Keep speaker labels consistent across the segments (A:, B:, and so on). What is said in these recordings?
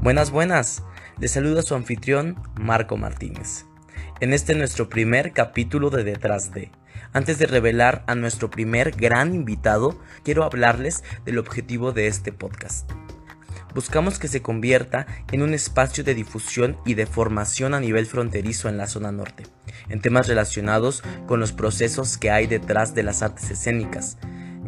A: Buenas, buenas. Les saluda su anfitrión, Marco Martínez. En este nuestro primer capítulo de Detrás de. Antes de revelar a nuestro primer gran invitado, quiero hablarles del objetivo de este podcast. Buscamos que se convierta en un espacio de difusión y de formación a nivel fronterizo en la zona norte, en temas relacionados con los procesos que hay detrás de las artes escénicas,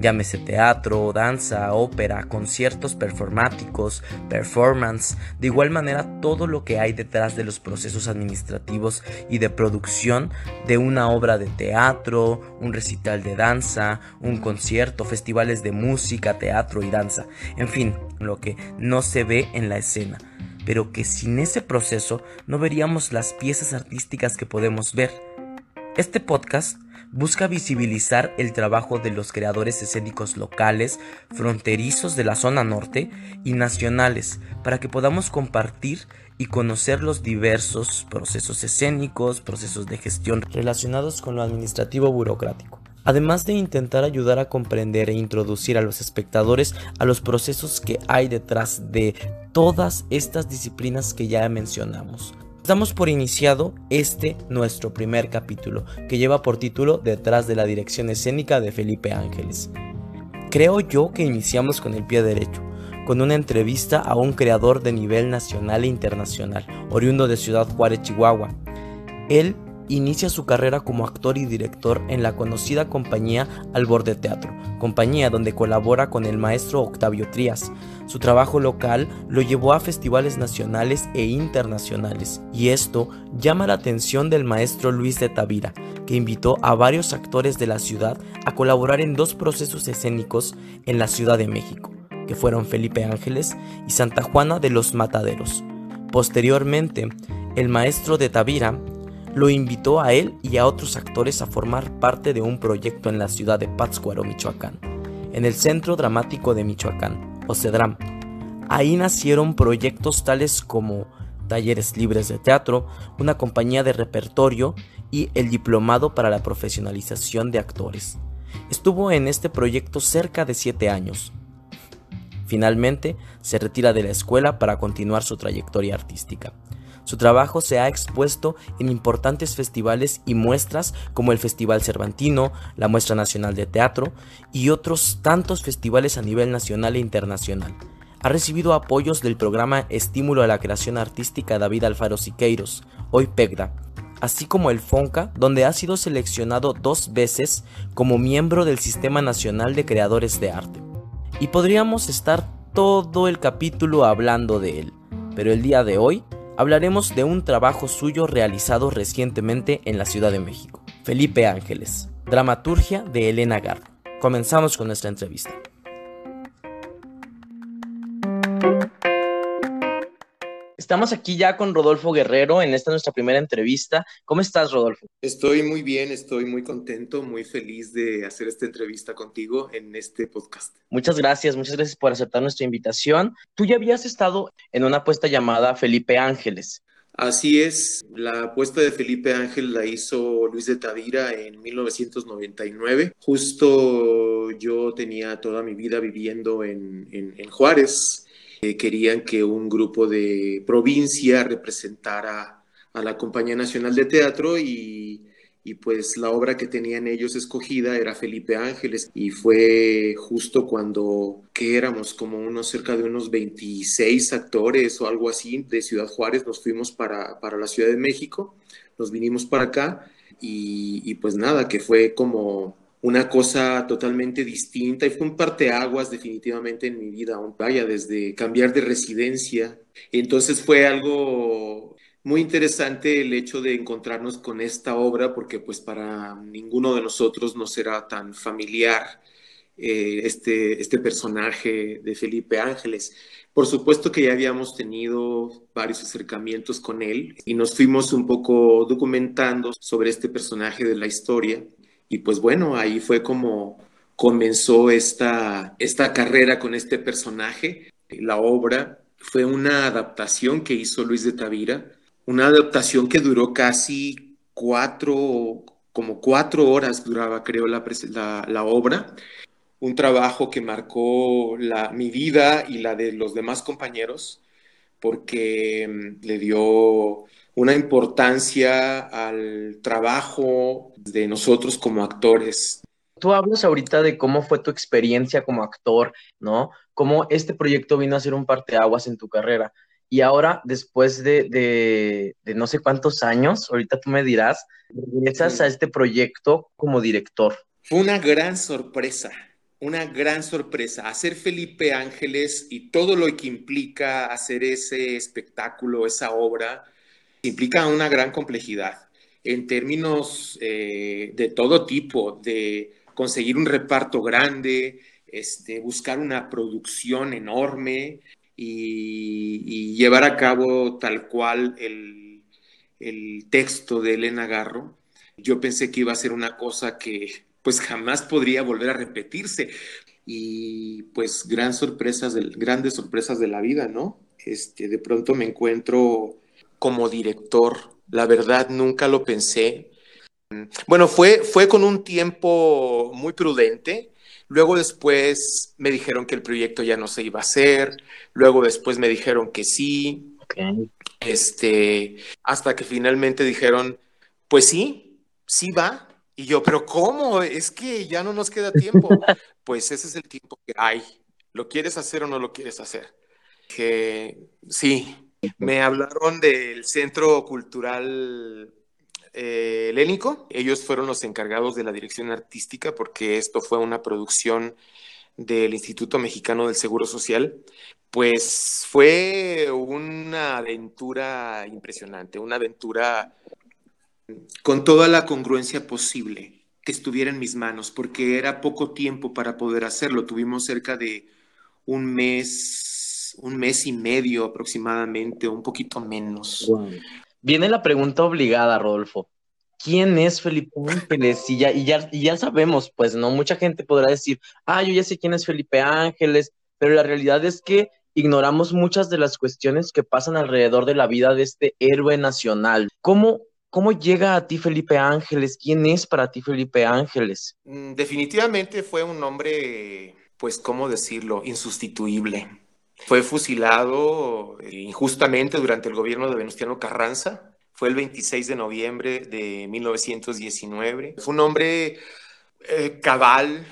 A: Llámese teatro, danza, ópera, conciertos performáticos, performance, de igual manera todo lo que hay detrás de los procesos administrativos y de producción de una obra de teatro, un recital de danza, un concierto, festivales de música, teatro y danza, en fin, lo que no se ve en la escena. Pero que sin ese proceso no veríamos las piezas artísticas que podemos ver. Este podcast busca visibilizar el trabajo de los creadores escénicos locales, fronterizos de la zona norte y nacionales, para que podamos compartir y conocer los diversos procesos escénicos, procesos de gestión relacionados con lo administrativo burocrático. Además de intentar ayudar a comprender e introducir a los espectadores a los procesos que hay detrás de todas estas disciplinas que ya mencionamos. Damos por iniciado este nuestro primer capítulo, que lleva por título Detrás de la dirección escénica de Felipe Ángeles. Creo yo que iniciamos con el pie derecho, con una entrevista a un creador de nivel nacional e internacional, oriundo de Ciudad Juárez, Chihuahua. Él inicia su carrera como actor y director en la conocida compañía Alborde Teatro, compañía donde colabora con el maestro Octavio Trías. Su trabajo local lo llevó a festivales nacionales e internacionales, y esto llama la atención del maestro Luis de Tavira, que invitó a varios actores de la ciudad a colaborar en dos procesos escénicos en la Ciudad de México, que fueron Felipe Ángeles y Santa Juana de los Mataderos. Posteriormente, el maestro de Tavira lo invitó a él y a otros actores a formar parte de un proyecto en la ciudad de Pátzcuaro, Michoacán, en el Centro Dramático de Michoacán, o. Ahí nacieron proyectos tales como talleres libres de teatro, una compañía de repertorio y el diplomado para la profesionalización de actores. Estuvo en este proyecto cerca de siete años. Finalmente, se retira de la escuela para continuar su trayectoria artística. Su trabajo se ha expuesto en importantes festivales y muestras como el Festival Cervantino, la Muestra Nacional de Teatro y otros tantos festivales a nivel nacional e internacional. Ha recibido apoyos del programa Estímulo a la Creación Artística David Alfaro Siqueiros, hoy PEGDA, así como el FONCA, donde ha sido seleccionado dos veces como miembro del Sistema Nacional de Creadores de Arte. Y podríamos estar todo el capítulo hablando de él, pero el día de hoy hablaremos de un trabajo suyo realizado recientemente en la Ciudad de México. Felipe Ángeles, dramaturgia de Elena Gar. Comenzamos con nuestra entrevista. Estamos aquí ya con Rodolfo Guerrero en esta nuestra primera entrevista. ¿Cómo estás, Rodolfo?
B: Estoy muy bien, estoy muy contento, muy feliz de hacer esta entrevista contigo en este podcast.
A: Muchas gracias, muchas gracias por aceptar nuestra invitación. Tú ya habías estado en una apuesta llamada Felipe Ángeles.
B: Así es, la apuesta de Felipe Ángel la hizo Luis de Tavira en 1999. Justo yo tenía toda mi vida viviendo en, en, en Juárez querían que un grupo de provincia representara a la Compañía Nacional de Teatro y, y, pues la obra que tenían ellos escogida era Felipe Ángeles y fue justo cuando que éramos como unos cerca de unos 26 actores o algo así de Ciudad Juárez nos fuimos para, para la Ciudad de México, nos vinimos para acá y, y pues nada, que fue como una cosa totalmente distinta y fue un parteaguas definitivamente en mi vida, vaya, desde cambiar de residencia. Entonces fue algo muy interesante el hecho de encontrarnos con esta obra porque pues para ninguno de nosotros no será tan familiar eh, este, este personaje de Felipe Ángeles. Por supuesto que ya habíamos tenido varios acercamientos con él y nos fuimos un poco documentando sobre este personaje de la historia y pues bueno, ahí fue como comenzó esta, esta carrera con este personaje. La obra fue una adaptación que hizo Luis de Tavira, una adaptación que duró casi cuatro, como cuatro horas duraba, creo, la, la, la obra. Un trabajo que marcó la, mi vida y la de los demás compañeros, porque mm, le dio una importancia al trabajo de nosotros como actores.
A: Tú hablas ahorita de cómo fue tu experiencia como actor, ¿no? Cómo este proyecto vino a ser un parteaguas en tu carrera. Y ahora, después de, no sé cuántos años, ahorita tú me dirás, regresas a este proyecto como director.
B: Fue una gran sorpresa, una gran sorpresa. Hacer Felipe Ángeles y todo lo que implica hacer ese espectáculo, esa obra, implica una gran complejidad en términos eh, de todo tipo, de conseguir un reparto grande, este, buscar una producción enorme, y, llevar a cabo tal cual el, el, texto de Elena Garro, yo pensé que iba a ser una cosa que pues jamás podría volver a repetirse. Y pues gran sorpresas grandes sorpresas de la vida, ¿no? Este, de pronto me encuentro como director. La verdad, nunca lo pensé. Bueno, fue, fue con un tiempo muy prudente. Luego después me dijeron que el proyecto ya no se iba a hacer. Luego después me dijeron que sí. Este, hasta que finalmente dijeron, pues sí, sí va. Y yo, pero ¿cómo? Es que ya no nos queda tiempo. pues ese es el tiempo que hay. ¿Lo quieres hacer o no lo quieres hacer? Que sí, me hablaron del Centro Cultural eh, Helénico. Ellos fueron los encargados de la dirección artística porque esto fue una producción del Instituto Mexicano del Seguro Social. Pues fue una aventura impresionante, una aventura con toda la congruencia posible que estuviera en mis manos, porque era poco tiempo para poder hacerlo. Tuvimos cerca de un mes, un mes y medio aproximadamente, un poquito menos.
A: Viene la pregunta obligada, Rodolfo. ¿Quién es Felipe Ángeles? Y ya, y ya, y ya sabemos, pues, ¿no? Mucha gente podrá decir, ah, yo ya sé quién es Felipe Ángeles, pero la realidad es que ignoramos muchas de las cuestiones que pasan alrededor de la vida de este héroe nacional. ¿Cómo, cómo llega a ti Felipe Ángeles? ¿Quién es para ti Felipe Ángeles?
B: Mm, definitivamente fue un hombre, pues, ¿cómo decirlo? Insustituible. Fue fusilado eh, injustamente durante el gobierno de Venustiano Carranza. Fue el 26 de noviembre de 1919. Fue un hombre eh, cabal,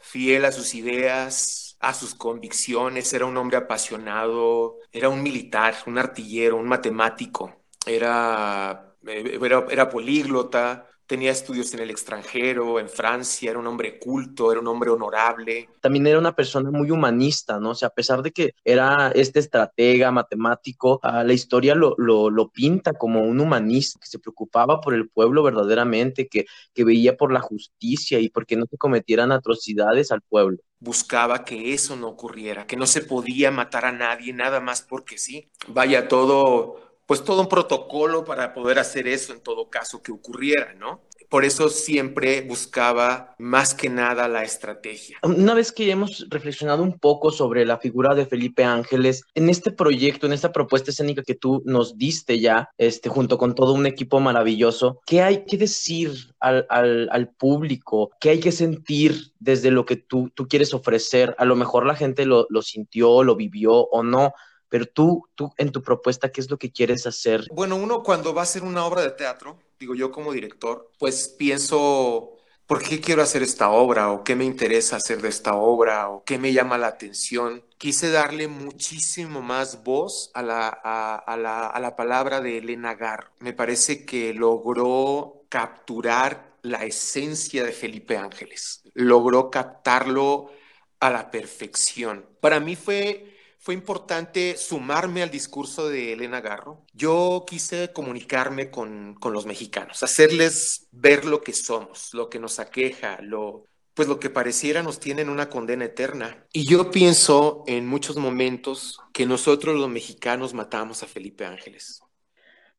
B: fiel a sus ideas, a sus convicciones, era un hombre apasionado, era un militar, un artillero, un matemático, era, era, era políglota, tenía estudios en el extranjero, en Francia, era un hombre culto, era un hombre honorable.
A: También era una persona muy humanista, ¿no? O sea, a pesar de que era este estratega, matemático, la historia lo, lo, pinta como un humanista que se preocupaba por el pueblo verdaderamente, que, que veía por la justicia y porque no se cometieran atrocidades al pueblo
B: buscaba que eso no ocurriera, que no se podía matar a nadie nada más porque sí. Vaya todo pues todo un protocolo para poder hacer eso en todo caso que ocurriera, ¿no? Por eso siempre buscaba más que nada la estrategia.
A: Una vez que hemos reflexionado un poco sobre la figura de Felipe Ángeles, en este proyecto, en esta propuesta escénica que tú nos diste ya, este, junto con todo un equipo maravilloso, ¿qué hay que decir al, al, público? ¿Qué hay que sentir desde lo que tú, tú quieres ofrecer? A lo mejor la gente lo, lo sintió, lo vivió o no, pero tú, tú en tu propuesta, ¿qué es lo que quieres hacer?
B: Bueno, uno cuando va a hacer una obra de teatro, digo yo como director, pues pienso, ¿por qué quiero hacer esta obra? ¿O qué me interesa hacer de esta obra? ¿O qué me llama la atención? Quise darle muchísimo más voz a la, a, la, a la palabra de Elena Gar. Me parece que logró capturar la esencia de Felipe Ángeles. Logró captarlo a la perfección. Para mí fue fue importante sumarme al discurso de Elena Garro. Yo quise comunicarme con, los mexicanos, hacerles ver lo que somos, lo que nos aqueja, lo, pues lo que pareciera nos tiene en una condena eterna. Y yo pienso en muchos momentos que nosotros los mexicanos matamos a Felipe Ángeles.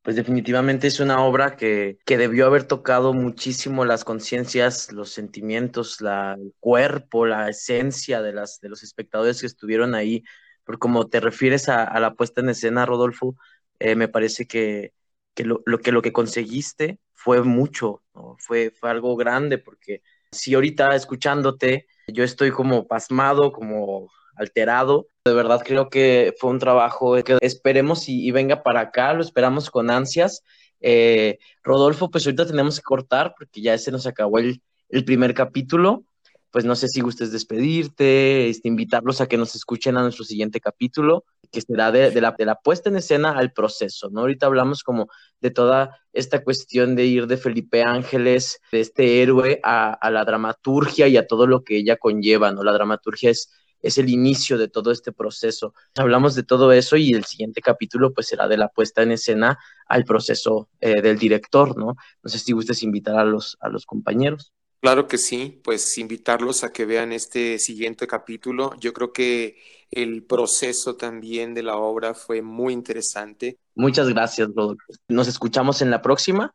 A: Pues definitivamente es una obra que, que debió haber tocado muchísimo las conciencias, los sentimientos, el cuerpo, la esencia de, las, de los espectadores que estuvieron ahí por como te refieres a, la puesta en escena, Rodolfo, eh, me parece que, lo, que lo que conseguiste fue mucho, fue, fue algo grande, porque si ahorita escuchándote, yo estoy como pasmado, como alterado, De verdad creo que fue un trabajo que esperemos y, venga para acá, lo esperamos con ansias. Eh, Rodolfo, pues ahorita tenemos que cortar porque ya se nos acabó el, el primer capítulo pues no sé si gustes despedirte, este, invitarlos a que nos escuchen a nuestro siguiente capítulo, que será de, la, puesta en escena al proceso, ¿no? Ahorita hablamos como de toda esta cuestión de ir de Felipe Ángeles, de este héroe, a, la dramaturgia y a todo lo que ella conlleva, ¿no? La dramaturgia es el inicio de todo este proceso. Hablamos de todo eso y el siguiente capítulo pues será de la puesta en escena al proceso eh, del director, ¿no? No sé si gustes invitar a los compañeros.
B: Claro que sí, pues invitarlos a que vean este siguiente capítulo. Yo creo que el proceso también de la obra fue muy interesante.
A: Muchas gracias, Rodolfo. Nos escuchamos en la próxima.